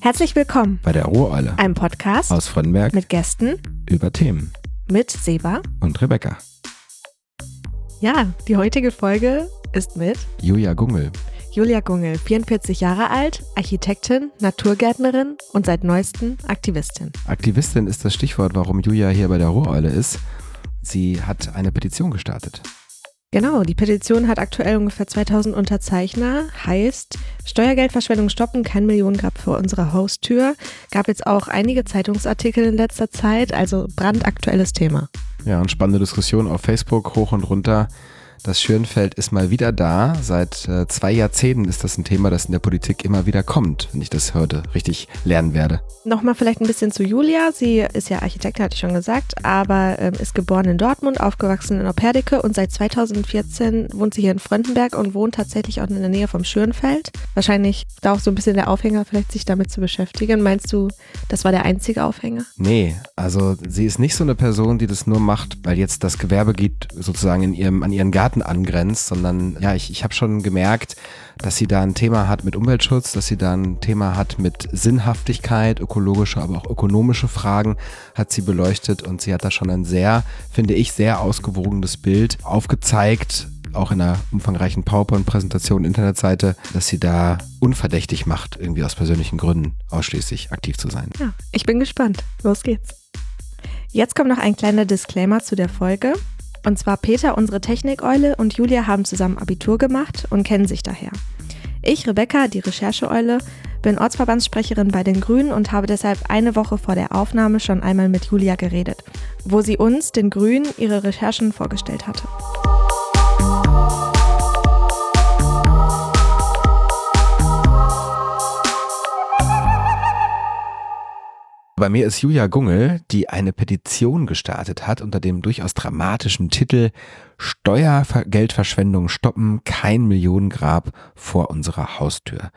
Herzlich willkommen bei der Ruhreule, einem Podcast aus Frönnberg mit Gästen über Themen mit Seba und Rebecca. Ja, die heutige Folge ist mit Julia Gungel. Julia Gungel, 44 Jahre alt, Architektin, Naturgärtnerin und seit neuestem Aktivistin. Aktivistin ist das Stichwort, warum Julia hier bei der Ruhreule ist. Sie hat eine Petition gestartet. Genau, die Petition hat aktuell ungefähr 2000 Unterzeichner, heißt Steuergeldverschwendung stoppen, kein Millionengrab vor unserer Haustür. Gab jetzt auch einige Zeitungsartikel in letzter Zeit, also brandaktuelles Thema. Ja, und spannende Diskussion auf Facebook hoch und runter. Das Schönfeld ist mal wieder da. Seit äh, zwei Jahrzehnten ist das ein Thema, das in der Politik immer wieder kommt, wenn ich das heute richtig lernen werde. Nochmal vielleicht ein bisschen zu Julia. Sie ist ja Architektin, hatte ich schon gesagt, aber ähm, ist geboren in Dortmund, aufgewachsen in Opperdicke und seit 2014 wohnt sie hier in Fröndenberg und wohnt tatsächlich auch in der Nähe vom Schönfeld. Wahrscheinlich da auch so ein bisschen der Aufhänger, vielleicht sich damit zu beschäftigen. Meinst du, das war der einzige Aufhänger? Nee, also sie ist nicht so eine Person, die das nur macht, weil jetzt das Gewerbegebiet sozusagen in ihrem, an ihren Garten Garten angrenzt, sondern ja, ich, ich habe schon gemerkt, dass sie da ein Thema hat mit Umweltschutz, dass sie da ein Thema hat mit Sinnhaftigkeit, ökologische, aber auch ökonomische Fragen hat sie beleuchtet und sie hat da schon ein sehr, finde ich, sehr ausgewogenes Bild aufgezeigt, auch in einer umfangreichen PowerPoint-Präsentation, Internetseite, dass sie da unverdächtig macht, irgendwie aus persönlichen Gründen ausschließlich aktiv zu sein. Ja, ich bin gespannt. Los geht's. Jetzt kommt noch ein kleiner Disclaimer zu der Folge. Und zwar Peter, unsere Technikeule, und Julia haben zusammen Abitur gemacht und kennen sich daher. Ich, Rebecca, die Rechercheeule, bin Ortsverbandssprecherin bei den Grünen und habe deshalb eine Woche vor der Aufnahme schon einmal mit Julia geredet, wo sie uns, den Grünen, ihre Recherchen vorgestellt hatte. Bei mir ist Julia Gungel, die eine Petition gestartet hat unter dem durchaus dramatischen Titel Steuergeldverschwendung stoppen, kein Millionengrab vor unserer Haustür.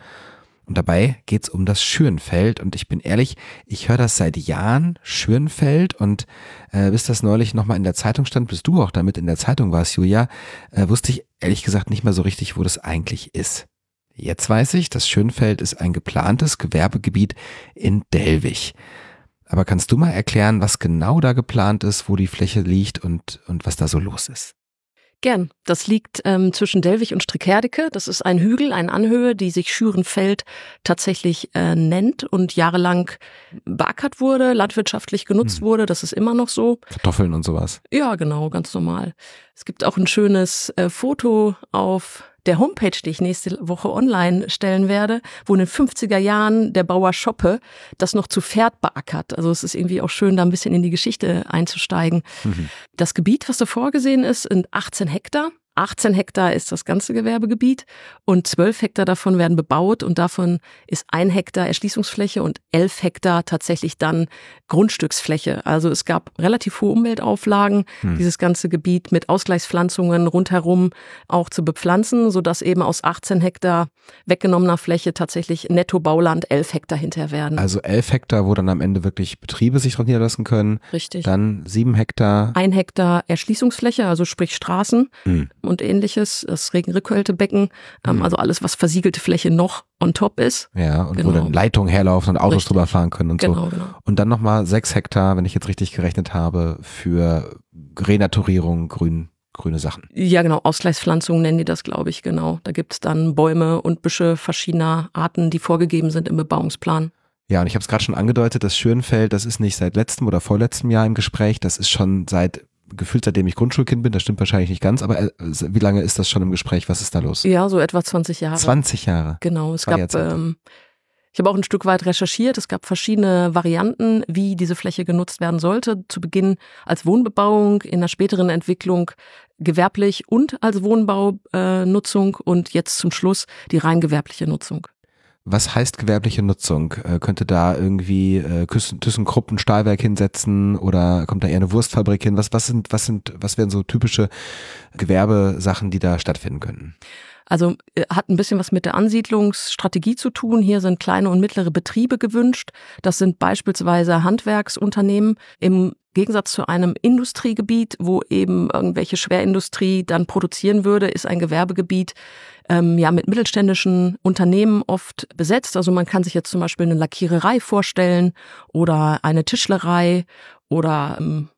Und dabei geht's um das Schürnfeld. Und ich bin ehrlich, ich höre das seit Jahren, Schürnfeld. Und äh, bis das neulich nochmal in der Zeitung stand, bis du auch damit in der Zeitung warst, Julia, äh, wusste ich ehrlich gesagt nicht mehr so richtig, wo das eigentlich ist. Jetzt weiß ich, das Schönfeld ist ein geplantes Gewerbegebiet in Delwig. Aber kannst du mal erklären, was genau da geplant ist, wo die Fläche liegt und, und was da so los ist? Gern. Das liegt ähm, zwischen Delwig und Strickerdicke. Das ist ein Hügel, eine Anhöhe, die sich Schürenfeld tatsächlich äh, nennt und jahrelang beackert wurde, landwirtschaftlich genutzt hm. wurde. Das ist immer noch so. Kartoffeln und sowas. Ja, genau, ganz normal. Es gibt auch ein schönes äh, Foto auf der Homepage, die ich nächste Woche online stellen werde, wo in den 50er Jahren der Bauer Schoppe das noch zu Pferd beackert. Also es ist irgendwie auch schön, da ein bisschen in die Geschichte einzusteigen. Mhm. Das Gebiet, was da vorgesehen ist, sind 18 Hektar. 18 Hektar ist das ganze Gewerbegebiet und 12 Hektar davon werden bebaut und davon ist ein Hektar Erschließungsfläche und 11 Hektar tatsächlich dann Grundstücksfläche. Also es gab relativ hohe Umweltauflagen, hm. dieses ganze Gebiet mit Ausgleichspflanzungen rundherum auch zu bepflanzen, sodass eben aus 18 Hektar weggenommener Fläche tatsächlich Netto-Bauland 11 Hektar hinterher werden. Also 11 Hektar, wo dann am Ende wirklich Betriebe sich dran niederlassen können. Richtig. Dann 7 Hektar. Ein Hektar Erschließungsfläche, also sprich Straßen. Hm und ähnliches, das Regenrückhaltebecken, ähm, mhm. also alles, was versiegelte Fläche noch on top ist. Ja, und genau. wo dann Leitungen herlaufen und Autos richtig. drüber fahren können und genau, so. Genau. Und dann nochmal sechs Hektar, wenn ich jetzt richtig gerechnet habe, für Renaturierung, grün, grüne Sachen. Ja, genau, Ausgleichspflanzungen nennen die das, glaube ich, genau. Da gibt es dann Bäume und Büsche verschiedener Arten, die vorgegeben sind im Bebauungsplan. Ja, und ich habe es gerade schon angedeutet, das Schönfeld, das ist nicht seit letztem oder vorletztem Jahr im Gespräch, das ist schon seit gefühlt seitdem ich Grundschulkind bin, das stimmt wahrscheinlich nicht ganz, aber äh, wie lange ist das schon im Gespräch? Was ist da los? Ja, so etwa 20 Jahre. 20 Jahre. Genau, es gab, ähm, ich habe auch ein Stück weit recherchiert, es gab verschiedene Varianten, wie diese Fläche genutzt werden sollte. Zu Beginn als Wohnbebauung, in der späteren Entwicklung gewerblich und als Wohnbaunutzung äh, und jetzt zum Schluss die rein gewerbliche Nutzung. Was heißt gewerbliche Nutzung? Äh, könnte da irgendwie äh, ThyssenKrupp ein Stahlwerk hinsetzen oder kommt da eher eine Wurstfabrik hin? Was, was sind, was sind, was wären so typische Gewerbesachen, die da stattfinden könnten? Also äh, hat ein bisschen was mit der Ansiedlungsstrategie zu tun. Hier sind kleine und mittlere Betriebe gewünscht. Das sind beispielsweise Handwerksunternehmen im Gegensatz zu einem Industriegebiet, wo eben irgendwelche Schwerindustrie dann produzieren würde, ist ein Gewerbegebiet ähm, ja mit mittelständischen Unternehmen oft besetzt. Also man kann sich jetzt zum Beispiel eine Lackiererei vorstellen oder eine Tischlerei oder ähm,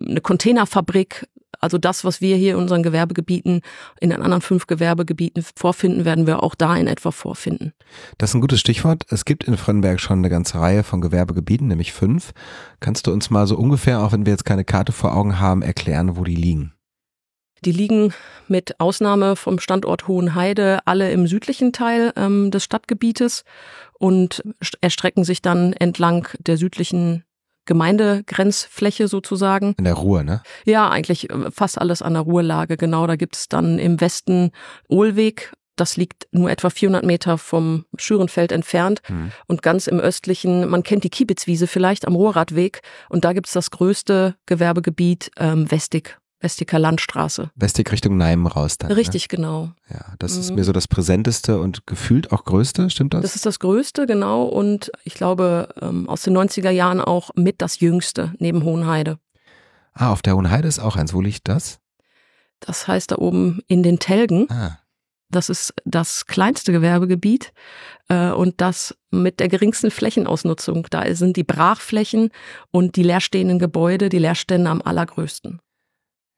eine Containerfabrik. Also das, was wir hier in unseren Gewerbegebieten, in den anderen fünf Gewerbegebieten vorfinden, werden wir auch da in etwa vorfinden. Das ist ein gutes Stichwort. Es gibt in Frönnberg schon eine ganze Reihe von Gewerbegebieten, nämlich fünf. Kannst du uns mal so ungefähr, auch wenn wir jetzt keine Karte vor Augen haben, erklären, wo die liegen? Die liegen mit Ausnahme vom Standort Hohenheide alle im südlichen Teil ähm, des Stadtgebietes und erstrecken sich dann entlang der südlichen Gemeindegrenzfläche sozusagen. In der Ruhr, ne? Ja, eigentlich äh, fast alles an der Ruhrlage, genau. Da gibt's dann im Westen Ohlweg. Das liegt nur etwa 400 Meter vom Schürenfeld entfernt. Hm. Und ganz im östlichen, man kennt die Kiebitzwiese vielleicht am Ruhrradweg. Und da gibt's das größte Gewerbegebiet ähm, Westig. Westiger Landstraße. Westig Richtung Neim raus dann. Ne? Richtig, ne? genau. Ja, das mhm. ist mir so das präsenteste und gefühlt auch größte, stimmt das? Das ist das größte, genau. Und ich glaube, ähm, aus den 90er Jahren auch mit das jüngste neben Hohenheide. Ah, auf der Hohenheide ist auch eins. Wo liegt das? Das heißt da oben in den Telgen. Ah. Das ist das kleinste Gewerbegebiet äh, und das mit der geringsten Flächenausnutzung. Da sind die Brachflächen und die leerstehenden Gebäude, die Leerstände am allergrößten.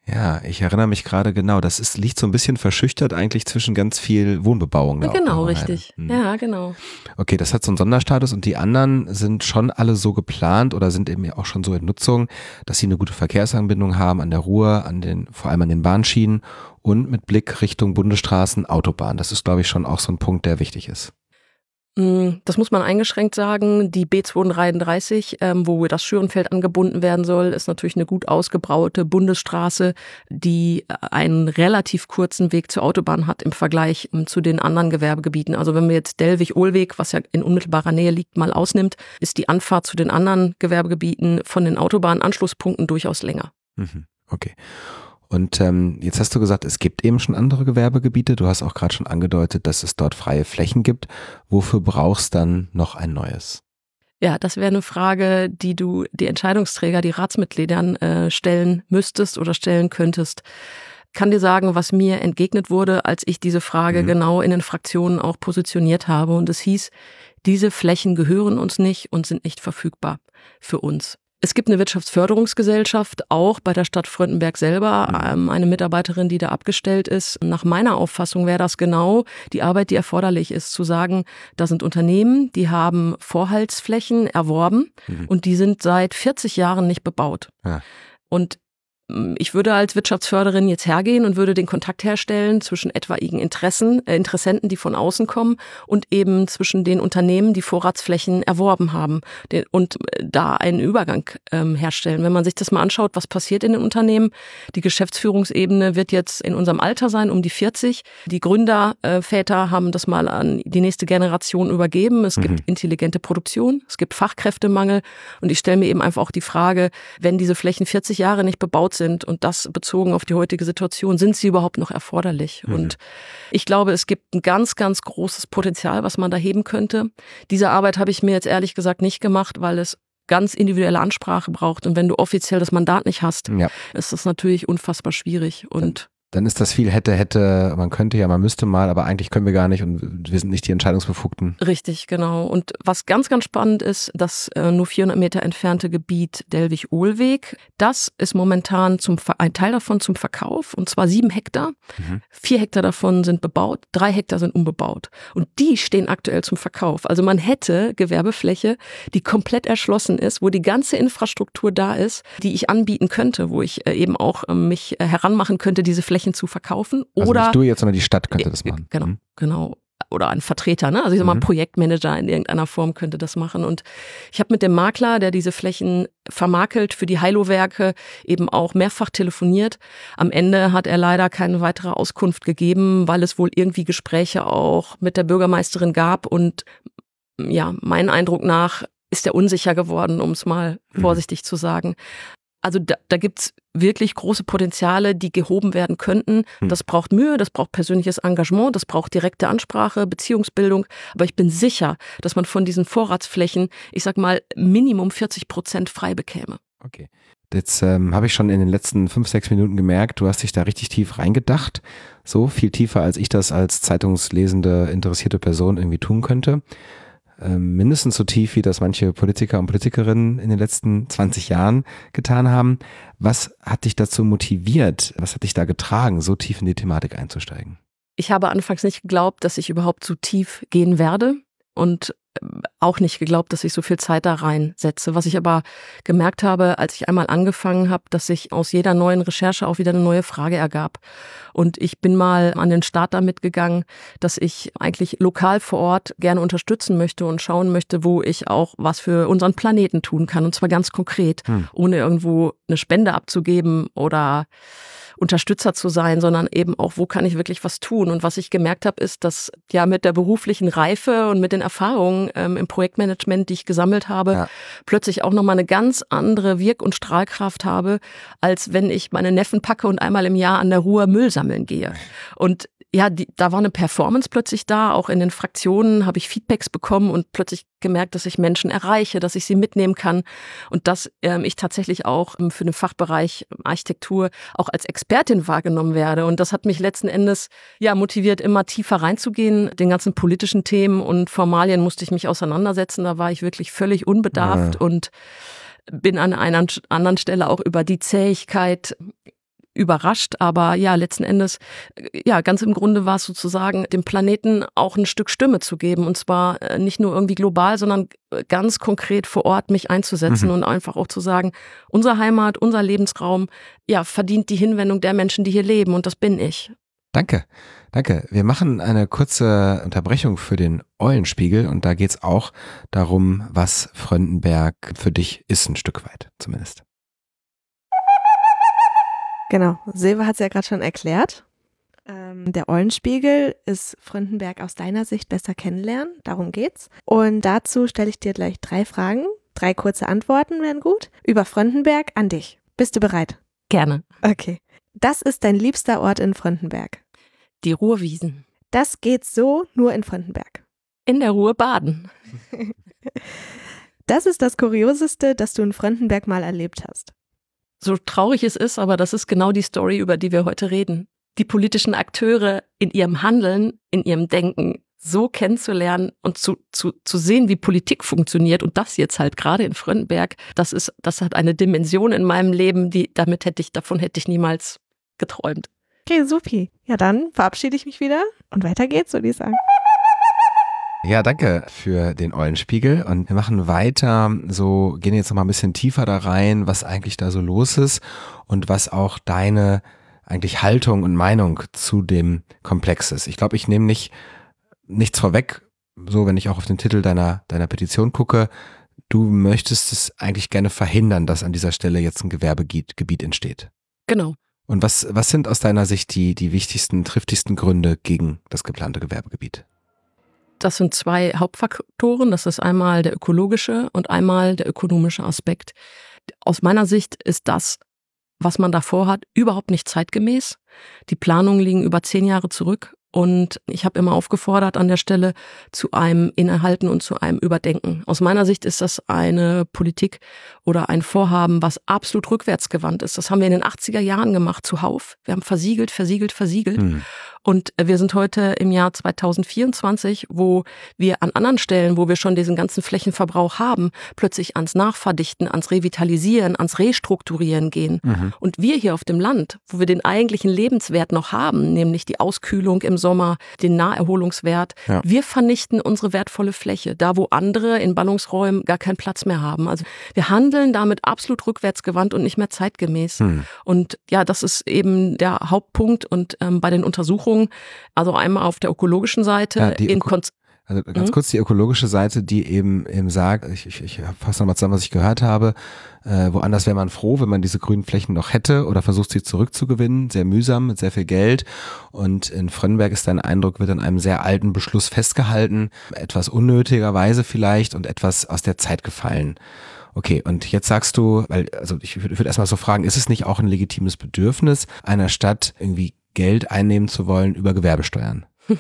Ja, ich erinnere mich gerade genau. Das ist, liegt so ein bisschen verschüchtert eigentlich zwischen ganz viel Wohnbebauung. Da genau, richtig. Hm. Ja, genau. Okay, das hat so einen Sonderstatus und die anderen sind schon alle so geplant oder sind eben auch schon so in Nutzung, dass sie eine gute Verkehrsanbindung haben an der Ruhr, an den, vor allem an den Bahnschienen und mit Blick Richtung Bundesstraßen, Autobahn. Das ist, glaube ich, schon auch so ein Punkt, der wichtig ist. Mm, das muss man eingeschränkt sagen. Die B233, ähm, wo das Schürenfeld angebunden werden soll, ist natürlich eine gut ausgebraute Bundesstraße, die äh, einen relativ kurzen Weg zur Autobahn hat im Vergleich ähm, zu den anderen Gewerbegebieten. Also wenn wir jetzt Dellwig-Ohlweg, was ja in unmittelbarer Nähe liegt, mal ausnimmt, ist die Anfahrt zu den anderen Gewerbegebieten von den Autobahnanschlusspunkten durchaus länger. Mhm. Okay. Und ähm, jetzt hast du gesagt, es gibt eben schon andere Gewerbegebiete. Du hast auch gerade schon angedeutet, dass es dort freie Flächen gibt. Wofür brauchst dann noch ein neues? Ja, das wäre eine Frage, die du die Entscheidungsträger, die Ratsmitgliedern äh, stellen müsstest oder stellen könntest. Kann dir sagen, was mir entgegnet wurde, als ich diese Frage mhm. genau in den Fraktionen auch positioniert habe. Und es hieß, diese Flächen gehören uns nicht und sind nicht verfügbar für uns. Es gibt eine Wirtschaftsförderungsgesellschaft, auch bei der Stadt Fröndenberg selber, mhm. ähm, eine Mitarbeiterin, die da abgestellt ist. Nach meiner Auffassung wäre das genau die Arbeit, die erforderlich ist, zu sagen, da sind Unternehmen, die haben Vorhaltsflächen erworben mhm. und die sind seit 40 Jahren nicht bebaut. Ja. Und ich würde als Wirtschaftsförderin jetzt hergehen und würde den Kontakt herstellen zwischen etwaigen Interessen, äh, Interessenten, die von außen kommen und eben zwischen den Unternehmen, die Vorratsflächen erworben haben den, und äh, da einen Übergang ähm, herstellen. Wenn man sich das mal anschaut, was passiert in den Unternehmen, die Geschäftsführungsebene wird jetzt in unserem Alter sein, um die 40. Die Gründerväter äh, haben das mal an die nächste Generation übergeben. Es mhm. gibt intelligente Produktion, es gibt Fachkräftemangel und ich stelle mir eben einfach auch die Frage, wenn diese Flächen 40 Jahre nicht bebaut sind, sind und das bezogen auf die heutige Situation, sind sie überhaupt noch erforderlich? Mhm. Und ich glaube, es gibt ein ganz, ganz großes Potenzial, was man da heben könnte. Diese Arbeit habe ich mir jetzt ehrlich gesagt nicht gemacht, weil es ganz individuelle Ansprache braucht. Und wenn du offiziell das Mandat nicht hast, ja. ist das natürlich unfassbar schwierig. Und dann ist das viel hätte, hätte, man könnte ja, man müsste mal, aber eigentlich können wir gar nicht und wir sind nicht die Entscheidungsbefugten. Richtig, genau. Und was ganz, ganz spannend ist, das äh, nur 400 Meter entfernte Gebiet Delwig-Ohlweg, das ist momentan zum, ein Teil davon zum Verkauf und zwar sieben Hektar. Mhm. Vier Hektar davon sind bebaut, drei Hektar sind unbebaut und die stehen aktuell zum Verkauf. Also man hätte Gewerbefläche, die komplett erschlossen ist, wo die ganze Infrastruktur da ist, die ich anbieten könnte, wo ich äh, eben auch äh, mich äh, heranmachen könnte, diese Fläche Flächen zu verkaufen. Also oder nicht du jetzt, sondern die Stadt könnte das machen. Genau, mhm. genau. Oder ein Vertreter, ne? Also ich sag mal, mhm. Projektmanager in irgendeiner Form könnte das machen. Und ich habe mit dem Makler, der diese Flächen vermakelt für die Heilo-Werke, eben auch mehrfach telefoniert. Am Ende hat er leider keine weitere Auskunft gegeben, weil es wohl irgendwie Gespräche auch mit der Bürgermeisterin gab. Und ja, mein Eindruck nach ist er unsicher geworden, um es mal mhm. vorsichtig mhm. zu sagen. Also da, da gibt's wirklich große Potenziale, die gehoben werden könnten. Hm. Das braucht Mühe, das braucht persönliches Engagement, das braucht direkte Ansprache, Beziehungsbildung. Aber ich bin sicher, dass man von diesen Vorratsflächen, ich sag mal, Minimum 40 Prozent frei bekäme. Okay. Jetzt ähm, habe ich schon in den letzten fünf, sechs Minuten gemerkt, du hast dich da richtig tief reingedacht. So viel tiefer, als ich das als zeitungslesende, interessierte Person irgendwie tun könnte. Ähm, mindestens so tief, wie das manche Politiker und Politikerinnen in den letzten 20 Jahren getan haben. Was hat dich dazu motiviert? Was hat dich da getragen, so tief in die Thematik einzusteigen? Ich habe anfangs nicht geglaubt, dass ich überhaupt so tief gehen werde und auch nicht geglaubt, dass ich so viel Zeit da reinsetze. Was ich aber gemerkt habe, als ich einmal angefangen habe, dass sich aus jeder neuen Recherche auch wieder eine neue Frage ergab. Und ich bin mal an den Start damit gegangen, dass ich eigentlich lokal vor Ort gerne unterstützen möchte und schauen möchte, wo ich auch was für unseren Planeten tun kann. Und zwar ganz konkret, hm. ohne irgendwo eine Spende abzugeben oder Unterstützer zu sein, sondern eben auch, wo kann ich wirklich was tun? Und was ich gemerkt habe, ist, dass ja mit der beruflichen Reife und mit den Erfahrungen ähm, im Projektmanagement, die ich gesammelt habe, ja. plötzlich auch nochmal eine ganz andere Wirk- und Strahlkraft habe, als wenn ich meine Neffen packe und einmal im Jahr an der Ruhr Müll sammeln gehe. Und ja, die, da war eine Performance plötzlich da. Auch in den Fraktionen habe ich Feedbacks bekommen und plötzlich gemerkt, dass ich Menschen erreiche, dass ich sie mitnehmen kann und dass ähm, ich tatsächlich auch ähm, für den Fachbereich Architektur auch als Expertin wahrgenommen werde. Und das hat mich letzten Endes ja motiviert, immer tiefer reinzugehen. Den ganzen politischen Themen und Formalien musste ich mich auseinandersetzen. Da war ich wirklich völlig unbedarft ja. und bin an einer anderen Stelle auch über die Zähigkeit überrascht, aber ja, letzten Endes, ja, ganz im Grunde war es sozusagen, dem Planeten auch ein Stück Stimme zu geben und zwar äh, nicht nur irgendwie global, sondern äh, ganz konkret vor Ort mich einzusetzen mhm. und einfach auch zu sagen, unsere Heimat, unser Lebensraum, ja, verdient die Hinwendung der Menschen, die hier leben und das bin ich. Danke, danke. Wir machen eine kurze Unterbrechung für den Eulenspiegel und da geht's auch darum, was Fröndenberg für dich ist, ein Stück weit zumindest. Genau, Silva hat es ja gerade schon erklärt. Ähm, der Eulenspiegel ist Frontenberg aus deiner Sicht besser kennenlernen. Darum geht's. Und dazu stelle ich dir gleich drei Fragen. Drei kurze Antworten wären gut. Über Frontenberg an dich. Bist du bereit? Gerne. Okay. Das ist dein liebster Ort in Frontenberg. Die Ruhrwiesen. Das geht so nur in Frontenberg. In der Ruhr baden. das ist das Kurioseste, das du in Frontenberg mal erlebt hast so traurig es ist, aber das ist genau die Story, über die wir heute reden. Die politischen Akteure in ihrem Handeln, in ihrem Denken so kennenzulernen und zu, zu, zu sehen, wie Politik funktioniert und das jetzt halt gerade in Fröndenberg, das ist, das hat eine Dimension in meinem Leben, die, damit hätte ich, davon hätte ich niemals geträumt. Okay, supi. Ja, dann verabschiede ich mich wieder und weiter geht's, würde ich sagen. Ja, danke für den Eulenspiegel. Und wir machen weiter, so gehen jetzt noch mal ein bisschen tiefer da rein, was eigentlich da so los ist und was auch deine eigentlich Haltung und Meinung zu dem Komplex ist. Ich glaube, ich nehme nicht nichts vorweg, so wenn ich auch auf den Titel deiner, deiner Petition gucke. Du möchtest es eigentlich gerne verhindern, dass an dieser Stelle jetzt ein Gewerbegebiet entsteht. Genau. Und was, was sind aus deiner Sicht die, die wichtigsten, triftigsten Gründe gegen das geplante Gewerbegebiet? Das sind zwei Hauptfaktoren. Das ist einmal der ökologische und einmal der ökonomische Aspekt. Aus meiner Sicht ist das, was man davor hat, überhaupt nicht zeitgemäß. Die Planungen liegen über zehn Jahre zurück und ich habe immer aufgefordert an der Stelle zu einem Innehalten und zu einem Überdenken. Aus meiner Sicht ist das eine Politik oder ein Vorhaben, was absolut rückwärtsgewandt ist. Das haben wir in den 80er Jahren gemacht zuhauf. Wir haben versiegelt, versiegelt, versiegelt. Hm. Und wir sind heute im Jahr 2024, wo wir an anderen Stellen, wo wir schon diesen ganzen Flächenverbrauch haben, plötzlich ans Nachverdichten, ans Revitalisieren, ans Restrukturieren gehen. Mhm. Und wir hier auf dem Land, wo wir den eigentlichen Lebenswert noch haben, nämlich die Auskühlung im Sommer, den Naherholungswert, ja. wir vernichten unsere wertvolle Fläche, da wo andere in Ballungsräumen gar keinen Platz mehr haben. Also wir handeln damit absolut rückwärtsgewandt und nicht mehr zeitgemäß. Mhm. Und ja, das ist eben der Hauptpunkt. Und ähm, bei den Untersuchungen Untersuchungen, also einmal auf der ökologischen Seite ja, in Kon also ganz mhm. kurz die ökologische Seite, die eben eben sagt, ich, ich, ich fasse nochmal zusammen, was ich gehört habe, äh, woanders wäre man froh, wenn man diese grünen Flächen noch hätte oder versucht sie zurückzugewinnen, sehr mühsam, mit sehr viel Geld. Und in Frönnberg ist dein Eindruck, wird an einem sehr alten Beschluss festgehalten, etwas unnötigerweise vielleicht und etwas aus der Zeit gefallen. Okay, und jetzt sagst du, weil, also ich würde würd erstmal so fragen, ist es nicht auch ein legitimes Bedürfnis einer Stadt, irgendwie Geld einnehmen zu wollen über Gewerbesteuern?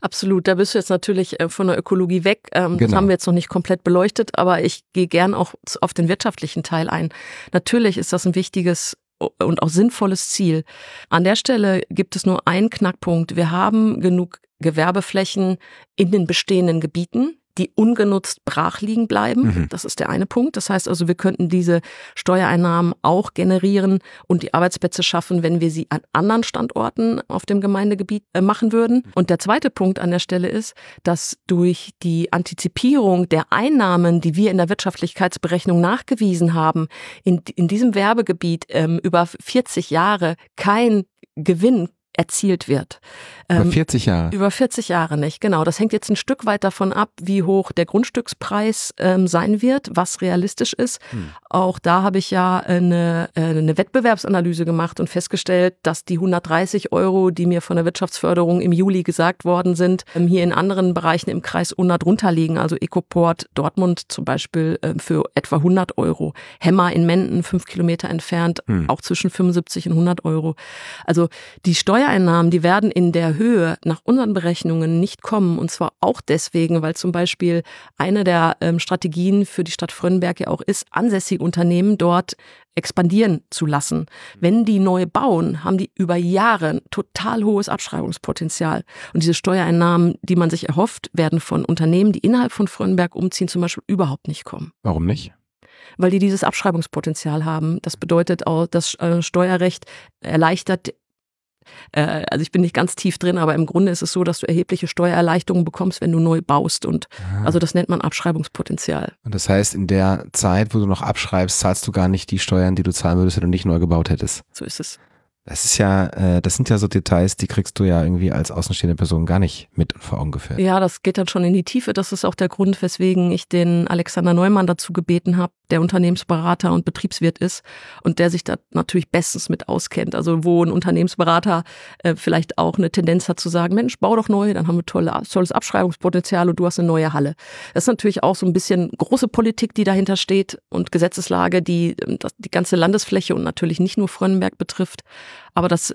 Absolut, da bist du jetzt natürlich äh, von der Ökologie weg. Ähm, genau. Das haben wir jetzt noch nicht komplett beleuchtet, aber ich gehe gern auch auf den wirtschaftlichen Teil ein. Natürlich ist das ein wichtiges und auch sinnvolles Ziel. An der Stelle gibt es nur einen Knackpunkt. Wir haben genug Gewerbeflächen in den bestehenden Gebieten die ungenutzt brach liegen bleiben. Mhm. Das ist der eine Punkt. Das heißt also, wir könnten diese Steuereinnahmen auch generieren und die Arbeitsplätze schaffen, wenn wir sie an anderen Standorten auf dem Gemeindegebiet äh, machen würden. Und der zweite Punkt an der Stelle ist, dass durch die Antizipierung der Einnahmen, die wir in der Wirtschaftlichkeitsberechnung nachgewiesen haben, in, in diesem Werbegebiet ähm, über 40 Jahre kein Gewinn erzielt wird. Über 40 ähm, Jahre. Über 40 Jahre nicht, genau. Das hängt jetzt ein Stück weit davon ab, wie hoch der Grundstückspreis ähm, sein wird, was realistisch ist. Hm. Auch da habe ich ja eine, äh, eine Wettbewerbsanalyse gemacht und festgestellt, dass die 130 Euro, die mir von der Wirtschaftsförderung im Juli gesagt worden sind, ähm, hier in anderen Bereichen im Kreis Unna drunter liegen. Also Ecoport Dortmund zum Beispiel äh, für etwa 100 Euro. Hemmer in Menden, fünf Kilometer entfernt, hm. auch zwischen 75 und 100 Euro. Also die Steuereinnahmen, die werden in der Höhe nach unseren Berechnungen nicht kommen. Und zwar auch deswegen, weil zum Beispiel eine der ähm, Strategien für die Stadt Frönnberg ja auch ist, ansässige Unternehmen dort expandieren zu lassen. Wenn die neu bauen, haben die über Jahre total hohes Abschreibungspotenzial. Und diese Steuereinnahmen, die man sich erhofft, werden von Unternehmen, die innerhalb von Frönnberg umziehen, zum Beispiel überhaupt nicht kommen. Warum nicht? weil die dieses Abschreibungspotenzial haben. Das bedeutet auch, das äh, Steuerrecht erleichtert äh, also ich bin nicht ganz tief drin, aber im Grunde ist es so, dass du erhebliche Steuererleichterungen bekommst, wenn du neu baust. Und Aha. also das nennt man Abschreibungspotenzial. Und das heißt, in der Zeit, wo du noch abschreibst, zahlst du gar nicht die Steuern, die du zahlen würdest, wenn du nicht neu gebaut hättest. So ist es. Das ist ja, äh, das sind ja so Details, die kriegst du ja irgendwie als außenstehende Person gar nicht mit vor Augen geführt. Ja, das geht dann schon in die Tiefe. Das ist auch der Grund, weswegen ich den Alexander Neumann dazu gebeten habe, der Unternehmensberater und Betriebswirt ist und der sich da natürlich bestens mit auskennt. Also wo ein Unternehmensberater äh, vielleicht auch eine Tendenz hat zu sagen, Mensch, bau doch neu, dann haben wir tolle, tolles Abschreibungspotenzial und du hast eine neue Halle. Das ist natürlich auch so ein bisschen große Politik, die dahinter steht und Gesetzeslage, die ähm, die ganze Landesfläche und natürlich nicht nur Frönnenberg betrifft. Aber das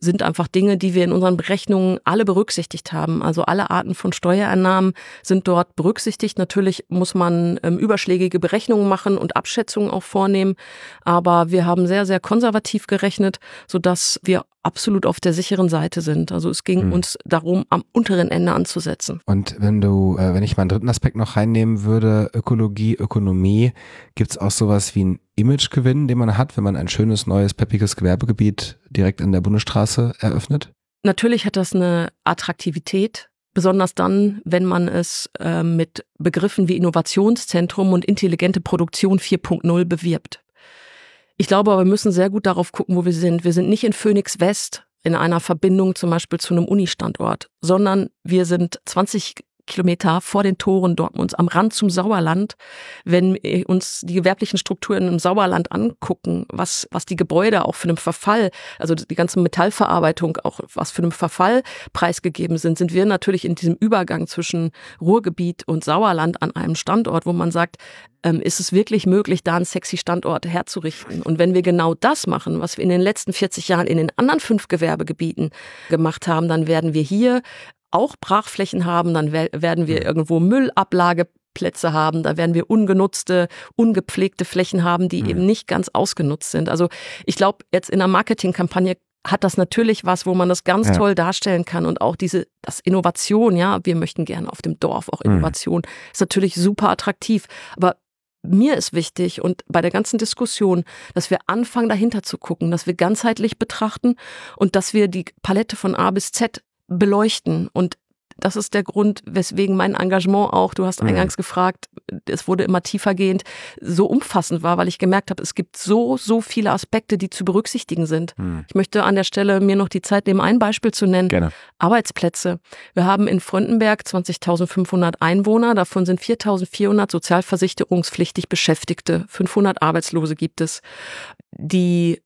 sind einfach Dinge, die wir in unseren Berechnungen alle berücksichtigt haben. Also alle Arten von Steuereinnahmen sind dort berücksichtigt. Natürlich muss man ähm, überschlägige Berechnungen machen und Abschätzungen auch vornehmen. Aber wir haben sehr, sehr konservativ gerechnet, sodass wir absolut auf der sicheren Seite sind. Also es ging mhm. uns darum, am unteren Ende anzusetzen. Und wenn du, äh, wenn ich mal einen dritten Aspekt noch reinnehmen würde, Ökologie, Ökonomie, gibt es auch sowas wie ein Imagegewinn, den man hat, wenn man ein schönes, neues, peppiges Gewerbegebiet direkt an der Bundesstraße eröffnet? Natürlich hat das eine Attraktivität, besonders dann, wenn man es äh, mit Begriffen wie Innovationszentrum und intelligente Produktion 4.0 bewirbt. Ich glaube aber, wir müssen sehr gut darauf gucken, wo wir sind. Wir sind nicht in Phoenix West in einer Verbindung zum Beispiel zu einem Uni-Standort, sondern wir sind 20 Kilometer vor den Toren Dortmunds, am Rand zum Sauerland. Wenn wir uns die gewerblichen Strukturen im Sauerland angucken, was, was die Gebäude auch für einen Verfall, also die ganze Metallverarbeitung auch was für einen Verfall preisgegeben sind, sind wir natürlich in diesem Übergang zwischen Ruhrgebiet und Sauerland an einem Standort, wo man sagt, ähm, ist es wirklich möglich, da einen sexy Standort herzurichten? Und wenn wir genau das machen, was wir in den letzten 40 Jahren in den anderen fünf Gewerbegebieten gemacht haben, dann werden wir hier auch Brachflächen haben, dann werden wir irgendwo Müllablageplätze haben, da werden wir ungenutzte, ungepflegte Flächen haben, die mhm. eben nicht ganz ausgenutzt sind. Also ich glaube, jetzt in der Marketingkampagne hat das natürlich was, wo man das ganz ja. toll darstellen kann und auch diese, das Innovation, ja, wir möchten gerne auf dem Dorf auch mhm. Innovation, mhm. ist natürlich super attraktiv. Aber mir ist wichtig und bei der ganzen Diskussion, dass wir anfangen, dahinter zu gucken, dass wir ganzheitlich betrachten und dass wir die Palette von A bis Z beleuchten. Und das ist der Grund, weswegen mein Engagement auch, du hast mhm. eingangs mhm. gefragt, es wurde immer tiefergehend, so umfassend war, weil ich gemerkt habe, es gibt so, so viele Aspekte, die zu berücksichtigen sind. Mhm. Ich möchte an der Stelle mir noch die Zeit nehmen, ein Beispiel zu nennen. Gerne. Arbeitsplätze. Wir haben in Fröndenberg 20.500 Einwohner, davon sind 4.400 sozialversicherungspflichtig Beschäftigte, 500 Arbeitslose gibt es. Die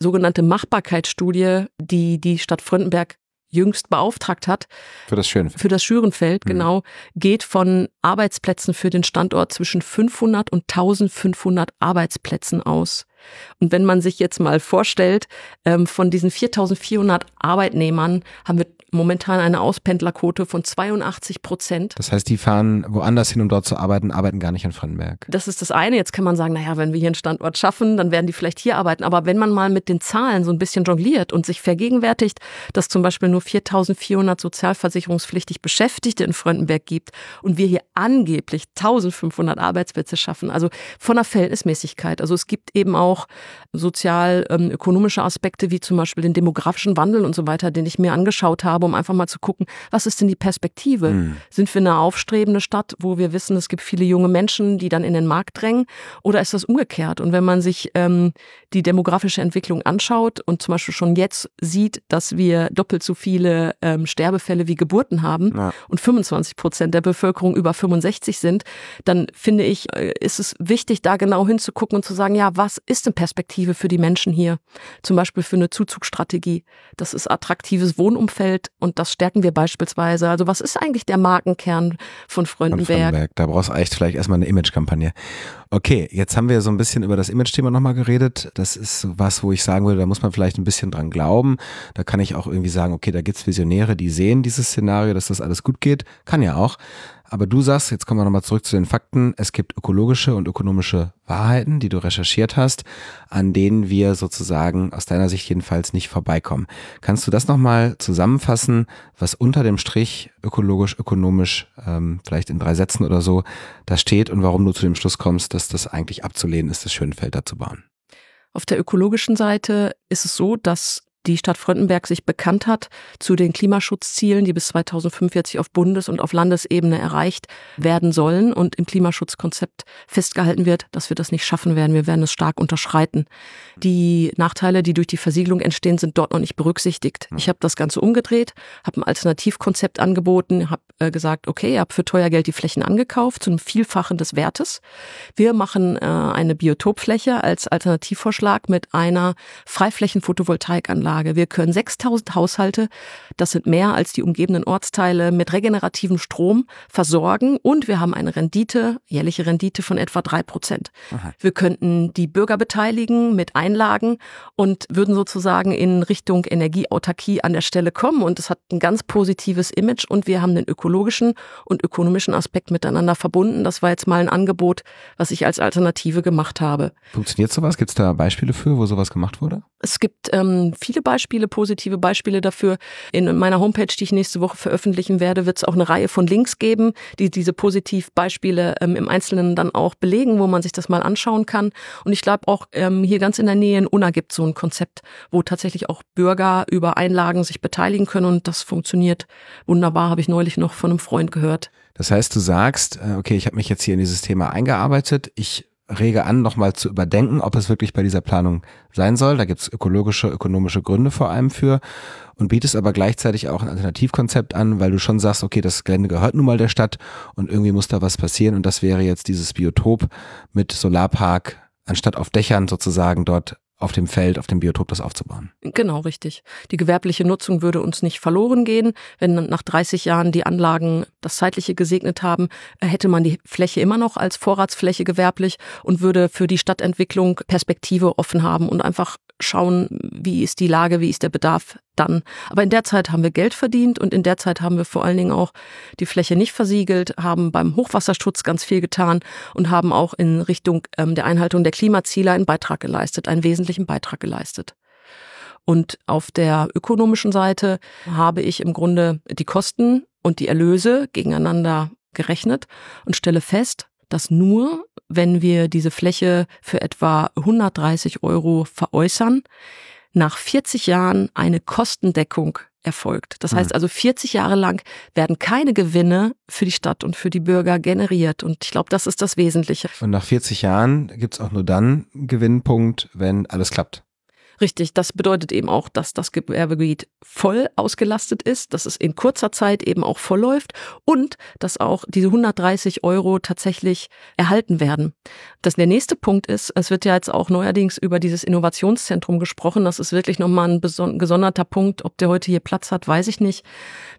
sogenannte Machbarkeitsstudie, die die Stadt Fröndenberg jüngst beauftragt hat. Für das Schönfeld. Für das Schürenfeld, mhm. genau, geht von Arbeitsplätzen für den Standort zwischen 500 und 1500 Arbeitsplätzen aus. Und wenn man sich jetzt mal vorstellt, ähm, von diesen 4400 Arbeitnehmern haben wir momentan eine Auspendlerquote von 82 Prozent. Das heißt, die fahren woanders hin, um dort zu arbeiten, arbeiten gar nicht in Frankenberg. Das ist das eine. Jetzt kann man sagen, naja, wenn wir hier einen Standort schaffen, dann werden die vielleicht hier arbeiten. Aber wenn man mal mit den Zahlen so ein bisschen jongliert und sich vergegenwärtigt, dass zum Beispiel nur 4400 sozialversicherungspflichtig Beschäftigte in Frankenberg gibt und wir hier angeblich 1500 Arbeitsplätze schaffen, also von der Verhältnismäßigkeit. Also es gibt eben auch sozial-ökonomische ähm, Aspekte wie zum Beispiel den demografischen Wandel und so weiter, den ich mir angeschaut habe habe, um einfach mal zu gucken, was ist denn die Perspektive? Mhm. Sind wir eine aufstrebende Stadt, wo wir wissen, es gibt viele junge Menschen, die dann in den Markt drängen? Oder ist das umgekehrt? Und wenn man sich ähm, die demografische Entwicklung anschaut und zum Beispiel schon jetzt sieht, dass wir doppelt so viele ähm, Sterbefälle wie Geburten haben ja. und 25 Prozent der Bevölkerung über 65 sind, dann finde ich, äh, ist es wichtig, da genau hinzugucken und zu sagen, ja, was ist denn Perspektive für die Menschen hier? Zum Beispiel für eine Zuzugstrategie. Das ist attraktives Wohnumfeld, und das stärken wir beispielsweise. Also was ist eigentlich der Markenkern von Fröndenberg? Von Fröndenberg. Da brauchst du echt vielleicht erstmal eine Imagekampagne. Okay, jetzt haben wir so ein bisschen über das Image-Thema nochmal geredet. Das ist was, wo ich sagen würde, da muss man vielleicht ein bisschen dran glauben. Da kann ich auch irgendwie sagen, okay, da gibt's Visionäre, die sehen dieses Szenario, dass das alles gut geht. Kann ja auch. Aber du sagst, jetzt kommen wir nochmal zurück zu den Fakten, es gibt ökologische und ökonomische Wahrheiten, die du recherchiert hast, an denen wir sozusagen aus deiner Sicht jedenfalls nicht vorbeikommen. Kannst du das nochmal zusammenfassen, was unter dem Strich ökologisch, ökonomisch, ähm, vielleicht in drei Sätzen oder so, da steht und warum du zu dem Schluss kommst, dass das eigentlich abzulehnen ist, das Schönfeld da zu bauen? Auf der ökologischen Seite ist es so, dass die Stadt Fröndenberg sich bekannt hat zu den Klimaschutzzielen, die bis 2045 auf Bundes- und auf Landesebene erreicht werden sollen und im Klimaschutzkonzept festgehalten wird, dass wir das nicht schaffen werden. Wir werden es stark unterschreiten. Die Nachteile, die durch die Versiegelung entstehen, sind dort noch nicht berücksichtigt. Ich habe das Ganze umgedreht, habe ein Alternativkonzept angeboten, habe äh, gesagt, okay, ihr habt für teuer Geld die Flächen angekauft, zu einem Vielfachen des Wertes. Wir machen äh, eine Biotopfläche als Alternativvorschlag mit einer Freiflächen-Photovoltaikanlage Anlage. Wir können 6000 Haushalte, das sind mehr als die umgebenden Ortsteile, mit regenerativem Strom versorgen und wir haben eine Rendite, jährliche Rendite von etwa drei Prozent. Wir könnten die Bürger beteiligen mit Einlagen und würden sozusagen in Richtung Energieautarkie an der Stelle kommen und es hat ein ganz positives Image und wir haben den ökologischen und ökonomischen Aspekt miteinander verbunden. Das war jetzt mal ein Angebot, was ich als Alternative gemacht habe. Funktioniert sowas? Gibt es da Beispiele für, wo sowas gemacht wurde? Es gibt ähm, viele Beispiele, positive Beispiele dafür. In meiner Homepage, die ich nächste Woche veröffentlichen werde, wird es auch eine Reihe von Links geben, die diese Positivbeispiele ähm, im Einzelnen dann auch belegen, wo man sich das mal anschauen kann. Und ich glaube auch ähm, hier ganz in der Nähe in Unna gibt so ein Konzept, wo tatsächlich auch Bürger über Einlagen sich beteiligen können und das funktioniert wunderbar, habe ich neulich noch von einem Freund gehört. Das heißt, du sagst, äh, okay, ich habe mich jetzt hier in dieses Thema eingearbeitet, ich rege an, nochmal zu überdenken, ob es wirklich bei dieser Planung sein soll. Da gibt es ökologische, ökonomische Gründe vor allem für und bietest aber gleichzeitig auch ein Alternativkonzept an, weil du schon sagst, okay, das Gelände gehört nun mal der Stadt und irgendwie muss da was passieren und das wäre jetzt dieses Biotop mit Solarpark anstatt auf Dächern sozusagen dort auf dem Feld, auf dem Biotop das aufzubauen. Genau, richtig. Die gewerbliche Nutzung würde uns nicht verloren gehen. Wenn nach 30 Jahren die Anlagen das Zeitliche gesegnet haben, hätte man die Fläche immer noch als Vorratsfläche gewerblich und würde für die Stadtentwicklung Perspektive offen haben und einfach schauen, wie ist die Lage, wie ist der Bedarf dann. Aber in der Zeit haben wir Geld verdient und in der Zeit haben wir vor allen Dingen auch die Fläche nicht versiegelt, haben beim Hochwasserschutz ganz viel getan und haben auch in Richtung ähm, der Einhaltung der Klimaziele einen Beitrag geleistet, einen wesentlichen Beitrag geleistet. Und auf der ökonomischen Seite habe ich im Grunde die Kosten und die Erlöse gegeneinander gerechnet und stelle fest, dass nur, wenn wir diese Fläche für etwa 130 Euro veräußern, nach 40 Jahren eine Kostendeckung erfolgt. Das heißt hm. also 40 Jahre lang werden keine Gewinne für die Stadt und für die Bürger generiert. Und ich glaube, das ist das Wesentliche. Und nach 40 Jahren gibt es auch nur dann einen Gewinnpunkt, wenn alles klappt. Richtig, das bedeutet eben auch, dass das Gewerbegebiet voll ausgelastet ist, dass es in kurzer Zeit eben auch voll läuft und dass auch diese 130 Euro tatsächlich erhalten werden. Das der nächste Punkt ist, es wird ja jetzt auch neuerdings über dieses Innovationszentrum gesprochen. Das ist wirklich nochmal ein gesonderter Punkt. Ob der heute hier Platz hat, weiß ich nicht.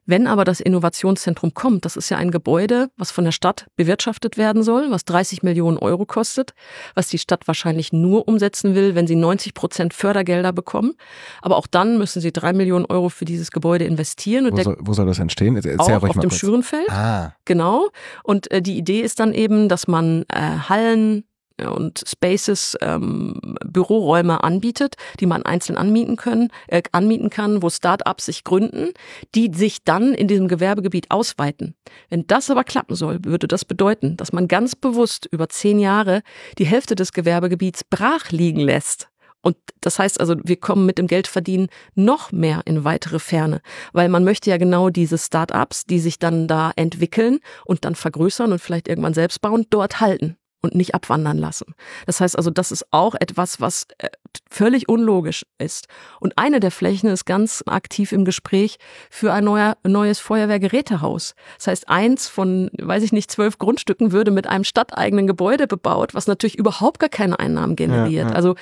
Wenn aber das Innovationszentrum kommt, das ist ja ein Gebäude, was von der Stadt bewirtschaftet werden soll, was 30 Millionen Euro kostet, was die Stadt wahrscheinlich nur umsetzen will, wenn sie 90 Prozent Fördergelder bekommen. Aber auch dann müssen sie drei Millionen Euro für dieses Gebäude investieren. Wo, soll, wo soll das entstehen? Erzähl auch auf dem kurz. Schürenfeld. Ah. Genau. Und äh, die Idee ist dann eben, dass man äh, Hallen, und Spaces ähm, Büroräume anbietet, die man einzeln anmieten können, äh, anmieten kann, wo Startups sich gründen, die sich dann in diesem Gewerbegebiet ausweiten. Wenn das aber klappen soll, würde das bedeuten, dass man ganz bewusst über zehn Jahre die Hälfte des Gewerbegebiets brach liegen lässt. Und das heißt also, wir kommen mit dem Geldverdienen noch mehr in weitere Ferne, weil man möchte ja genau diese Startups, die sich dann da entwickeln und dann vergrößern und vielleicht irgendwann selbst bauen, dort halten und nicht abwandern lassen. Das heißt also, das ist auch etwas, was äh, völlig unlogisch ist. Und eine der Flächen ist ganz aktiv im Gespräch für ein neuer, neues Feuerwehrgerätehaus. Das heißt, eins von, weiß ich nicht, zwölf Grundstücken würde mit einem stadteigenen Gebäude bebaut, was natürlich überhaupt gar keine Einnahmen generiert. Ja, ja. Also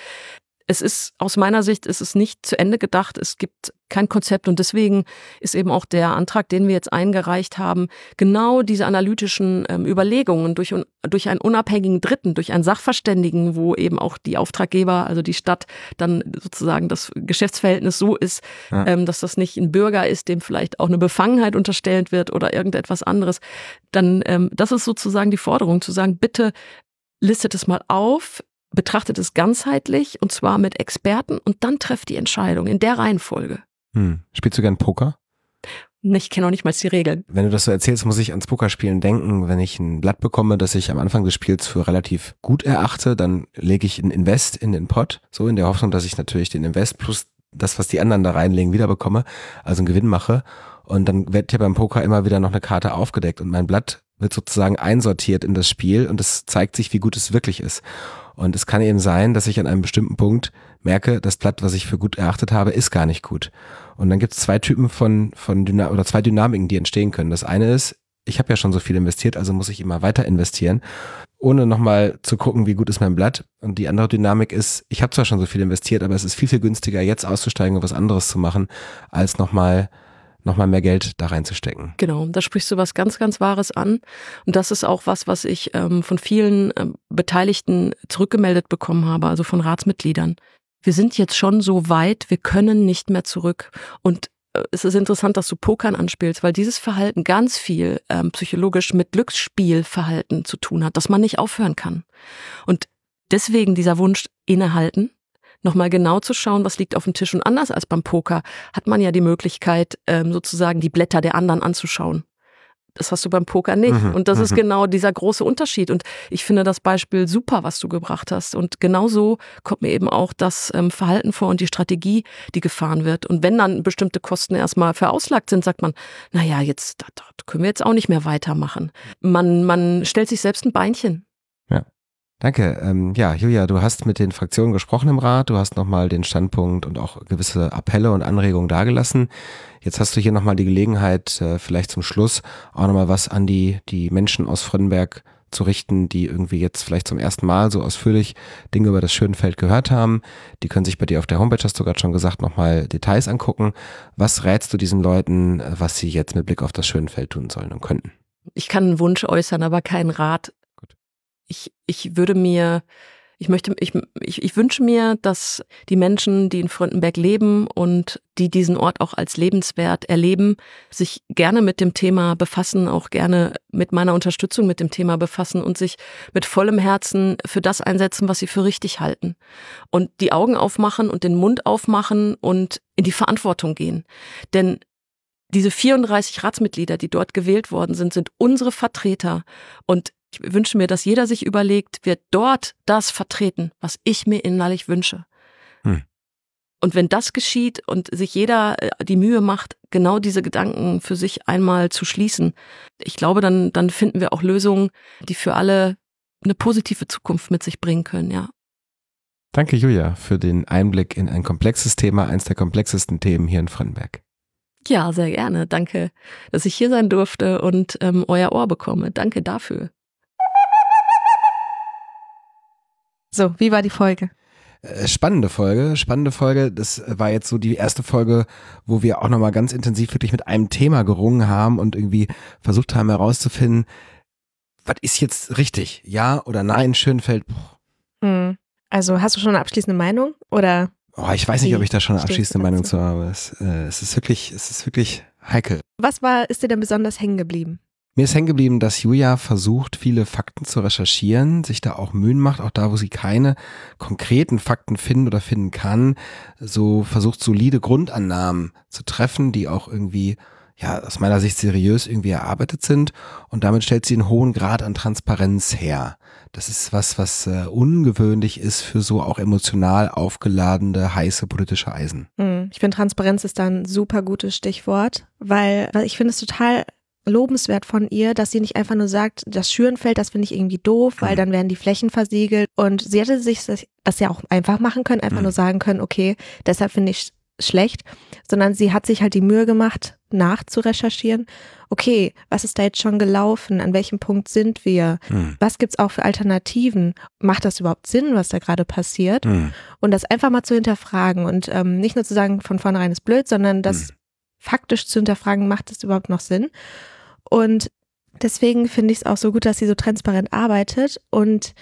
es ist aus meiner Sicht ist es nicht zu Ende gedacht. Es gibt kein Konzept und deswegen ist eben auch der Antrag, den wir jetzt eingereicht haben, genau diese analytischen ähm, Überlegungen durch, durch einen unabhängigen Dritten, durch einen Sachverständigen, wo eben auch die Auftraggeber, also die Stadt, dann sozusagen das Geschäftsverhältnis so ist, ja. ähm, dass das nicht ein Bürger ist, dem vielleicht auch eine Befangenheit unterstellt wird oder irgendetwas anderes. Dann, ähm, das ist sozusagen die Forderung, zu sagen, bitte listet es mal auf, betrachtet es ganzheitlich und zwar mit Experten und dann trefft die Entscheidung in der Reihenfolge. Hm. Spielst du gern Poker? Ich kenne auch nicht mal die Regeln. Wenn du das so erzählst, muss ich ans Pokerspielen denken. Wenn ich ein Blatt bekomme, das ich am Anfang des Spiels für relativ gut erachte, dann lege ich ein Invest in den Pot, so in der Hoffnung, dass ich natürlich den Invest plus das, was die anderen da reinlegen, wieder bekomme, also einen Gewinn mache. Und dann wird ja beim Poker immer wieder noch eine Karte aufgedeckt und mein Blatt wird sozusagen einsortiert in das Spiel und es zeigt sich, wie gut es wirklich ist. Und es kann eben sein, dass ich an einem bestimmten Punkt merke, das Blatt, was ich für gut erachtet habe, ist gar nicht gut. Und dann gibt es zwei Typen von, von Dyna oder zwei Dynamiken, die entstehen können. Das eine ist, ich habe ja schon so viel investiert, also muss ich immer weiter investieren, ohne nochmal zu gucken, wie gut ist mein Blatt. Und die andere Dynamik ist, ich habe zwar schon so viel investiert, aber es ist viel, viel günstiger, jetzt auszusteigen und was anderes zu machen, als nochmal nochmal mehr Geld da reinzustecken. Genau, da sprichst du was ganz, ganz Wahres an. Und das ist auch was, was ich ähm, von vielen ähm, Beteiligten zurückgemeldet bekommen habe, also von Ratsmitgliedern. Wir sind jetzt schon so weit, wir können nicht mehr zurück. Und äh, es ist interessant, dass du Pokern anspielst, weil dieses Verhalten ganz viel ähm, psychologisch mit Glücksspielverhalten zu tun hat, dass man nicht aufhören kann. Und deswegen dieser Wunsch innehalten, nochmal genau zu schauen, was liegt auf dem Tisch. Und anders als beim Poker hat man ja die Möglichkeit, ähm, sozusagen die Blätter der anderen anzuschauen. Das hast du beim Poker nicht. Mhm, und das ist mhm. genau dieser große Unterschied. Und ich finde das Beispiel super, was du gebracht hast. Und genau so kommt mir eben auch das ähm, Verhalten vor und die Strategie, die gefahren wird. Und wenn dann bestimmte Kosten erstmal verauslagt sind, sagt man, na ja, jetzt, da, da können wir jetzt auch nicht mehr weitermachen. Man, man stellt sich selbst ein Beinchen. Danke. Ähm, ja, Julia, du hast mit den Fraktionen gesprochen im Rat, du hast nochmal den Standpunkt und auch gewisse Appelle und Anregungen dargelassen. Jetzt hast du hier nochmal die Gelegenheit, äh, vielleicht zum Schluss auch nochmal was an die, die Menschen aus Frönnberg zu richten, die irgendwie jetzt vielleicht zum ersten Mal so ausführlich Dinge über das Schönfeld gehört haben. Die können sich bei dir auf der Homepage, hast du gerade schon gesagt, nochmal Details angucken. Was rätst du diesen Leuten, was sie jetzt mit Blick auf das Schönfeld tun sollen und könnten? Ich kann einen Wunsch äußern, aber keinen Rat ich, ich würde mir, ich möchte, ich, ich, ich wünsche mir, dass die Menschen, die in Fröndenberg leben und die diesen Ort auch als lebenswert erleben, sich gerne mit dem Thema befassen, auch gerne mit meiner Unterstützung mit dem Thema befassen und sich mit vollem Herzen für das einsetzen, was sie für richtig halten. Und die Augen aufmachen und den Mund aufmachen und in die Verantwortung gehen. Denn diese 34 Ratsmitglieder, die dort gewählt worden sind, sind unsere Vertreter. Und ich wünsche mir, dass jeder sich überlegt, wird dort das vertreten, was ich mir innerlich wünsche. Hm. Und wenn das geschieht und sich jeder äh, die Mühe macht, genau diese Gedanken für sich einmal zu schließen, ich glaube, dann, dann finden wir auch Lösungen, die für alle eine positive Zukunft mit sich bringen können, ja. Danke, Julia, für den Einblick in ein komplexes Thema, eins der komplexesten Themen hier in Frennberg. Ja, sehr gerne. Danke, dass ich hier sein durfte und ähm, euer Ohr bekomme. Danke dafür. So, wie war die Folge? Äh, spannende Folge, spannende Folge. Das war jetzt so die erste Folge, wo wir auch nochmal ganz intensiv wirklich mit einem Thema gerungen haben und irgendwie versucht haben herauszufinden, was ist jetzt richtig? Ja oder nein, Schönfeld? Hm. Also hast du schon eine abschließende Meinung oder? Oh, ich weiß nicht, ob ich da schon eine abschließende Meinung zu habe. Es, äh, es ist wirklich, es ist wirklich heikel. Was war, ist dir denn besonders hängen geblieben? Mir ist hängen geblieben, dass Julia versucht, viele Fakten zu recherchieren, sich da auch Mühen macht, auch da, wo sie keine konkreten Fakten finden oder finden kann, so versucht solide Grundannahmen zu treffen, die auch irgendwie ja, aus meiner Sicht seriös irgendwie erarbeitet sind und damit stellt sie einen hohen Grad an Transparenz her. Das ist was, was äh, ungewöhnlich ist für so auch emotional aufgeladene, heiße politische Eisen. Hm, ich finde, Transparenz ist da ein super gutes Stichwort, weil ich finde es total lobenswert von ihr, dass sie nicht einfach nur sagt, das Schürenfeld, das finde ich irgendwie doof, weil mhm. dann werden die Flächen versiegelt. Und sie hätte sich das ja auch einfach machen können, einfach mhm. nur sagen können, okay, deshalb finde ich schlecht, sondern sie hat sich halt die Mühe gemacht, nachzurecherchieren. Okay, was ist da jetzt schon gelaufen? An welchem Punkt sind wir? Mhm. Was gibt's auch für Alternativen? Macht das überhaupt Sinn, was da gerade passiert? Mhm. Und das einfach mal zu hinterfragen und ähm, nicht nur zu sagen, von vornherein ist blöd, sondern das mhm. faktisch zu hinterfragen, macht das überhaupt noch Sinn? Und deswegen finde ich es auch so gut, dass sie so transparent arbeitet. Und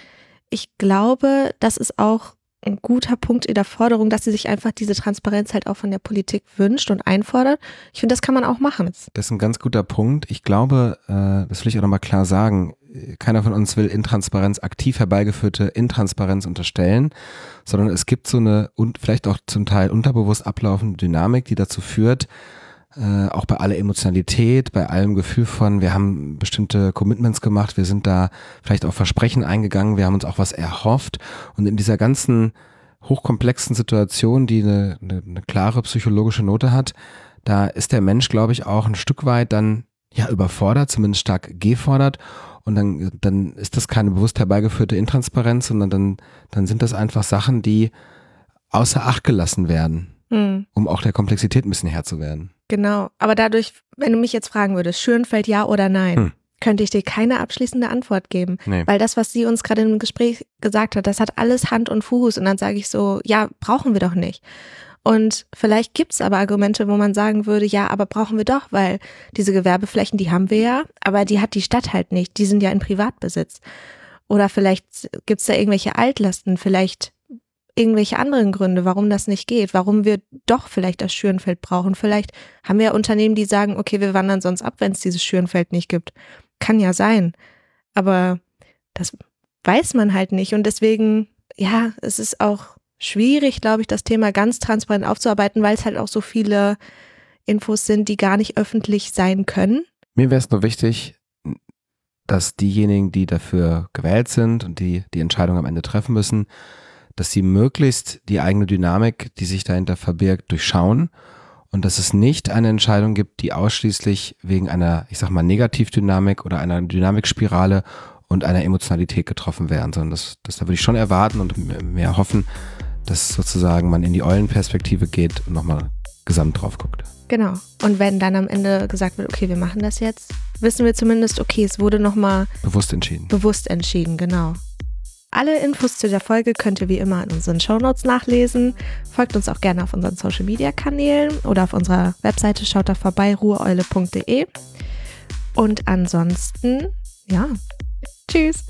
ich glaube, das ist auch ein guter Punkt in der Forderung, dass sie sich einfach diese Transparenz halt auch von der Politik wünscht und einfordert. Ich finde, das kann man auch machen. Das ist ein ganz guter Punkt. Ich glaube, äh, das will ich auch nochmal klar sagen, keiner von uns will Intransparenz, aktiv herbeigeführte Intransparenz unterstellen, sondern es gibt so eine und vielleicht auch zum Teil unterbewusst ablaufende Dynamik, die dazu führt, äh, auch bei aller Emotionalität, bei allem Gefühl von, wir haben bestimmte Commitments gemacht, wir sind da vielleicht auch Versprechen eingegangen, wir haben uns auch was erhofft und in dieser ganzen hochkomplexen Situation, die eine, eine, eine klare psychologische Note hat, da ist der Mensch, glaube ich, auch ein Stück weit dann ja überfordert, zumindest stark gefordert und dann, dann ist das keine bewusst herbeigeführte Intransparenz, sondern dann, dann sind das einfach Sachen, die außer Acht gelassen werden, mhm. um auch der Komplexität ein bisschen Herr zu werden. Genau, aber dadurch, wenn du mich jetzt fragen würdest, Schönfeld ja oder nein, hm. könnte ich dir keine abschließende Antwort geben. Nee. Weil das, was sie uns gerade im Gespräch gesagt hat, das hat alles Hand und Fuß. Und dann sage ich so, ja, brauchen wir doch nicht. Und vielleicht gibt's aber Argumente, wo man sagen würde, ja, aber brauchen wir doch, weil diese Gewerbeflächen, die haben wir ja, aber die hat die Stadt halt nicht. Die sind ja in Privatbesitz. Oder vielleicht gibt's da irgendwelche Altlasten, vielleicht irgendwelche anderen Gründe, warum das nicht geht, warum wir doch vielleicht das Schürenfeld brauchen. Vielleicht haben wir Unternehmen, die sagen, okay, wir wandern sonst ab, wenn es dieses Schürenfeld nicht gibt. Kann ja sein. Aber das weiß man halt nicht. Und deswegen, ja, es ist auch schwierig, glaube ich, das Thema ganz transparent aufzuarbeiten, weil es halt auch so viele Infos sind, die gar nicht öffentlich sein können. Mir wäre es nur wichtig, dass diejenigen, die dafür gewählt sind und die die Entscheidung am Ende treffen müssen, dass sie möglichst die eigene Dynamik, die sich dahinter verbirgt, durchschauen und dass es nicht eine Entscheidung gibt, die ausschließlich wegen einer, ich sag mal, Negativdynamik oder einer Dynamikspirale und einer Emotionalität getroffen werden, sondern das, das da würde ich schon erwarten und mehr hoffen, dass sozusagen man in die Eulenperspektive geht und nochmal gesamt drauf guckt. Genau. Und wenn dann am Ende gesagt wird, okay, wir machen das jetzt, wissen wir zumindest, okay, es wurde nochmal bewusst entschieden. Bewusst entschieden, genau. Alle Infos zu der Folge könnt ihr wie immer in unseren Shownotes nachlesen. Folgt uns auch gerne auf unseren Social Media Kanälen oder auf unserer Webseite schaut da vorbei ruheeule.de. Und ansonsten, ja, tschüss.